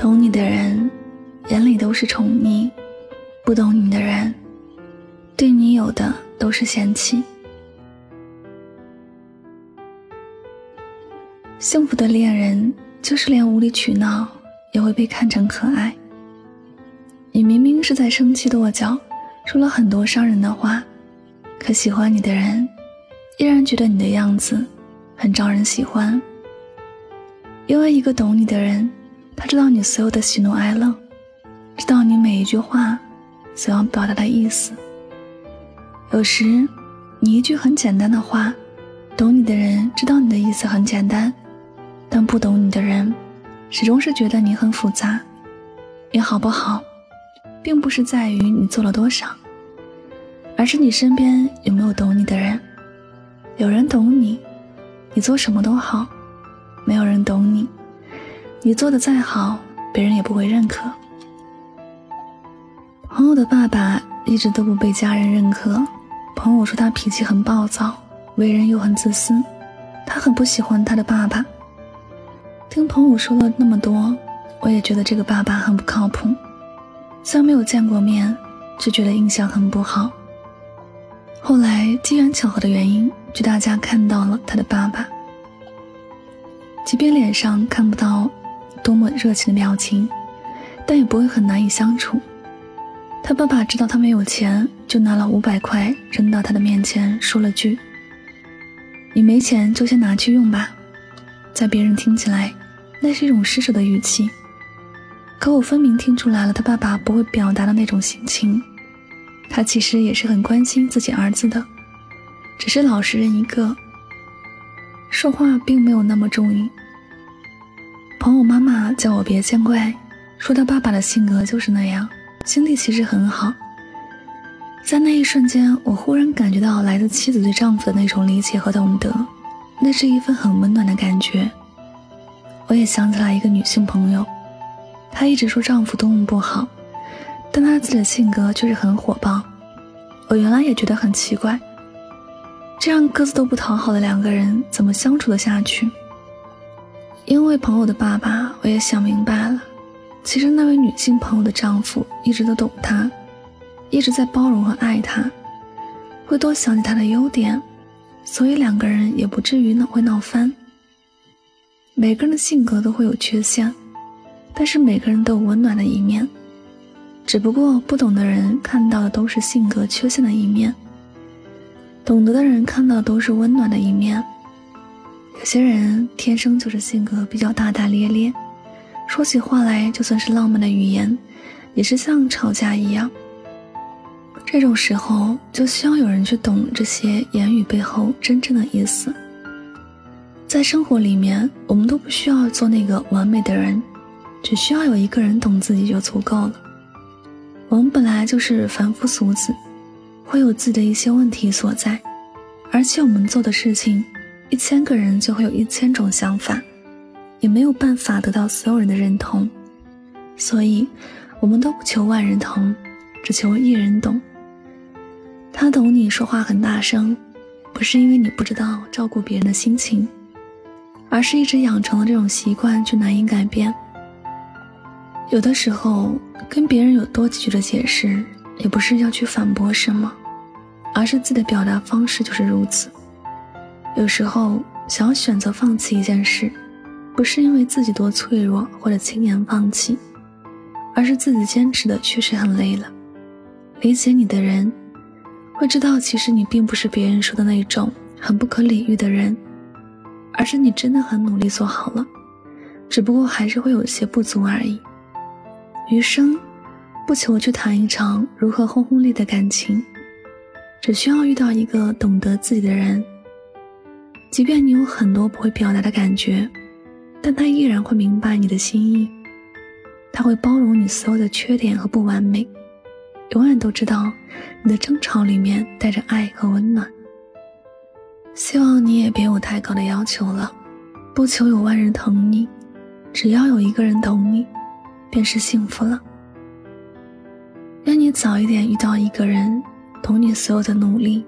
懂你的人，眼里都是宠溺；不懂你的人，对你有的都是嫌弃。幸福的恋人，就是连无理取闹也会被看成可爱。你明明是在生气跺脚，说了很多伤人的话，可喜欢你的人，依然觉得你的样子很招人喜欢。因为一个懂你的人。他知道你所有的喜怒哀乐，知道你每一句话所要表达的意思。有时，你一句很简单的话，懂你的人知道你的意思很简单，但不懂你的人，始终是觉得你很复杂。你好不好，并不是在于你做了多少，而是你身边有没有懂你的人。有人懂你，你做什么都好；没有人懂你。你做的再好，别人也不会认可。朋友的爸爸一直都不被家人认可，朋友说他脾气很暴躁，为人又很自私，他很不喜欢他的爸爸。听朋友说了那么多，我也觉得这个爸爸很不靠谱。虽然没有见过面，却觉得印象很不好。后来机缘巧合的原因，就大家看到了他的爸爸，即便脸上看不到。多么热情的表情，但也不会很难以相处。他爸爸知道他没有钱，就拿了五百块扔到他的面前，说了句：“你没钱就先拿去用吧。”在别人听起来，那是一种施舍的语气，可我分明听出来了，他爸爸不会表达的那种心情。他其实也是很关心自己儿子的，只是老实人一个，说话并没有那么重义。叫我别见怪，说他爸爸的性格就是那样，心地其实很好。在那一瞬间，我忽然感觉到来自妻子对丈夫的那种理解和懂得，那是一份很温暖的感觉。我也想起来一个女性朋友，她一直说丈夫多么不好，但她自己的性格却是很火爆。我原来也觉得很奇怪，这样各自都不讨好的两个人，怎么相处得下去？因为朋友的爸爸，我也想明白了。其实那位女性朋友的丈夫一直都懂她，一直在包容和爱她，会多想起她的优点，所以两个人也不至于闹会闹翻。每个人的性格都会有缺陷，但是每个人都有温暖的一面，只不过不懂的人看到的都是性格缺陷的一面，懂得的人看到的都是温暖的一面。有些人天生就是性格比较大大咧咧，说起话来就算是浪漫的语言，也是像吵架一样。这种时候就需要有人去懂这些言语背后真正的意思。在生活里面，我们都不需要做那个完美的人，只需要有一个人懂自己就足够了。我们本来就是凡夫俗子，会有自己的一些问题所在，而且我们做的事情。一千个人就会有一千种想法，也没有办法得到所有人的认同，所以，我们都不求万人同，只求一人懂。他懂你说话很大声，不是因为你不知道照顾别人的心情，而是一直养成了这种习惯，就难以改变。有的时候，跟别人有多几句的解释，也不是要去反驳什么，而是自己的表达方式就是如此。有时候想要选择放弃一件事，不是因为自己多脆弱或者轻言放弃，而是自己坚持的确实很累了。理解你的人，会知道其实你并不是别人说的那种很不可理喻的人，而是你真的很努力做好了，只不过还是会有些不足而已。余生，不求去谈一场如何轰轰烈的感情，只需要遇到一个懂得自己的人。即便你有很多不会表达的感觉，但他依然会明白你的心意，他会包容你所有的缺点和不完美，永远都知道你的争吵里面带着爱和温暖。希望你也别有太高的要求了，不求有万人疼你，只要有一个人懂你，便是幸福了。愿你早一点遇到一个人，懂你所有的努力，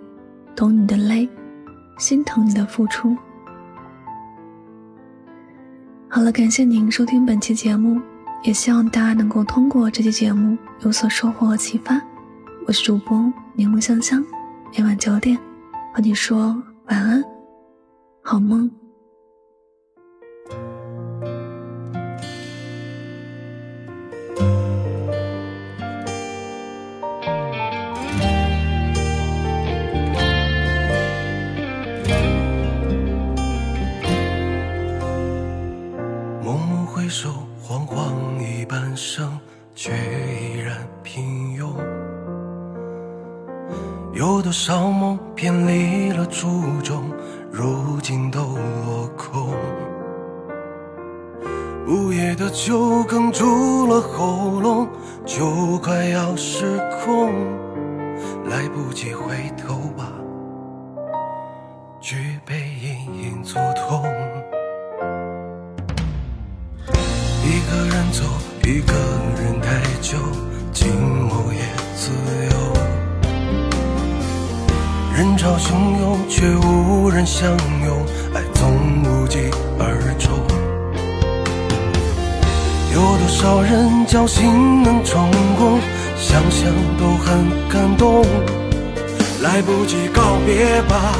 懂你的累。心疼你的付出。好了，感谢您收听本期节目，也希望大家能够通过这期节目有所收获和启发。我是主播柠檬香香，每晚九点和你说晚安，好梦。多少梦偏离了初衷，如今都落空。午夜的酒哽住了喉咙，就快要失控，来不及回头吧，举杯隐隐作痛。一个人走，一个人太久，汹涌，却无人相拥，爱总无疾而终。有多少人侥幸能成功，想想都很感动。来不及告别吧，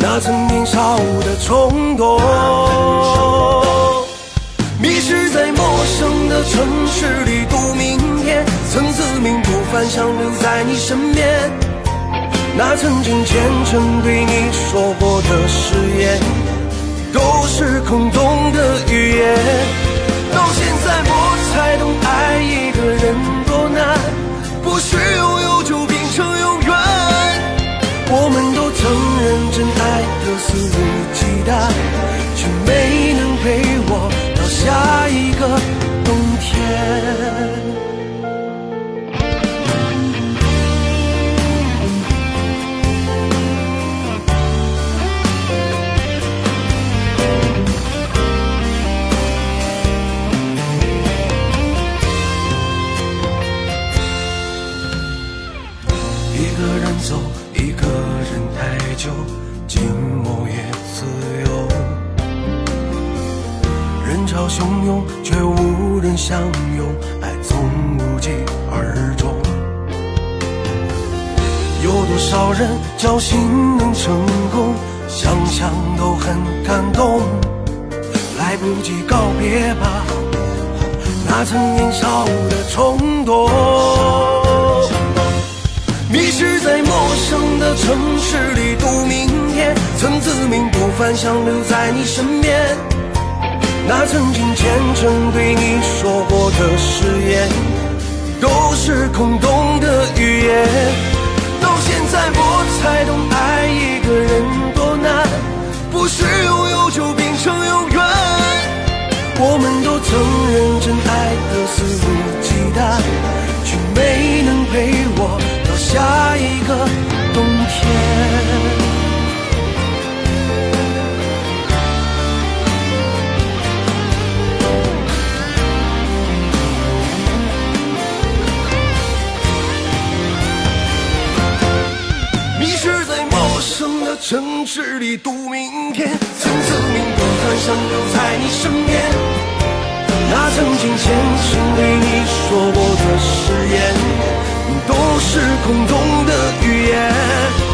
那曾年少的冲动。迷失在陌生的城市里度明天，曾自命不凡，想留在你身边。那曾经虔诚对你说过的誓言，都是空洞的语言。到现在我才懂，爱一个人多难，汹涌，却无人相拥，爱总无疾而终。有多少人侥幸能成功，想想都很感动。来不及告别吧，那曾年少的冲动。迷失在陌生的城市里度明天，曾自命不凡，想留在你身边。那曾经虔诚对你说过的誓言，都是空洞的语言。到现在我才懂，爱一个人多难，不是拥有就变成永远。我们都曾认真爱得肆无忌惮，却没能陪我到下一个城市里赌明天，曾自命不凡，想留在你身边。那曾经虔诚对你说过的誓言，都是空洞的语言。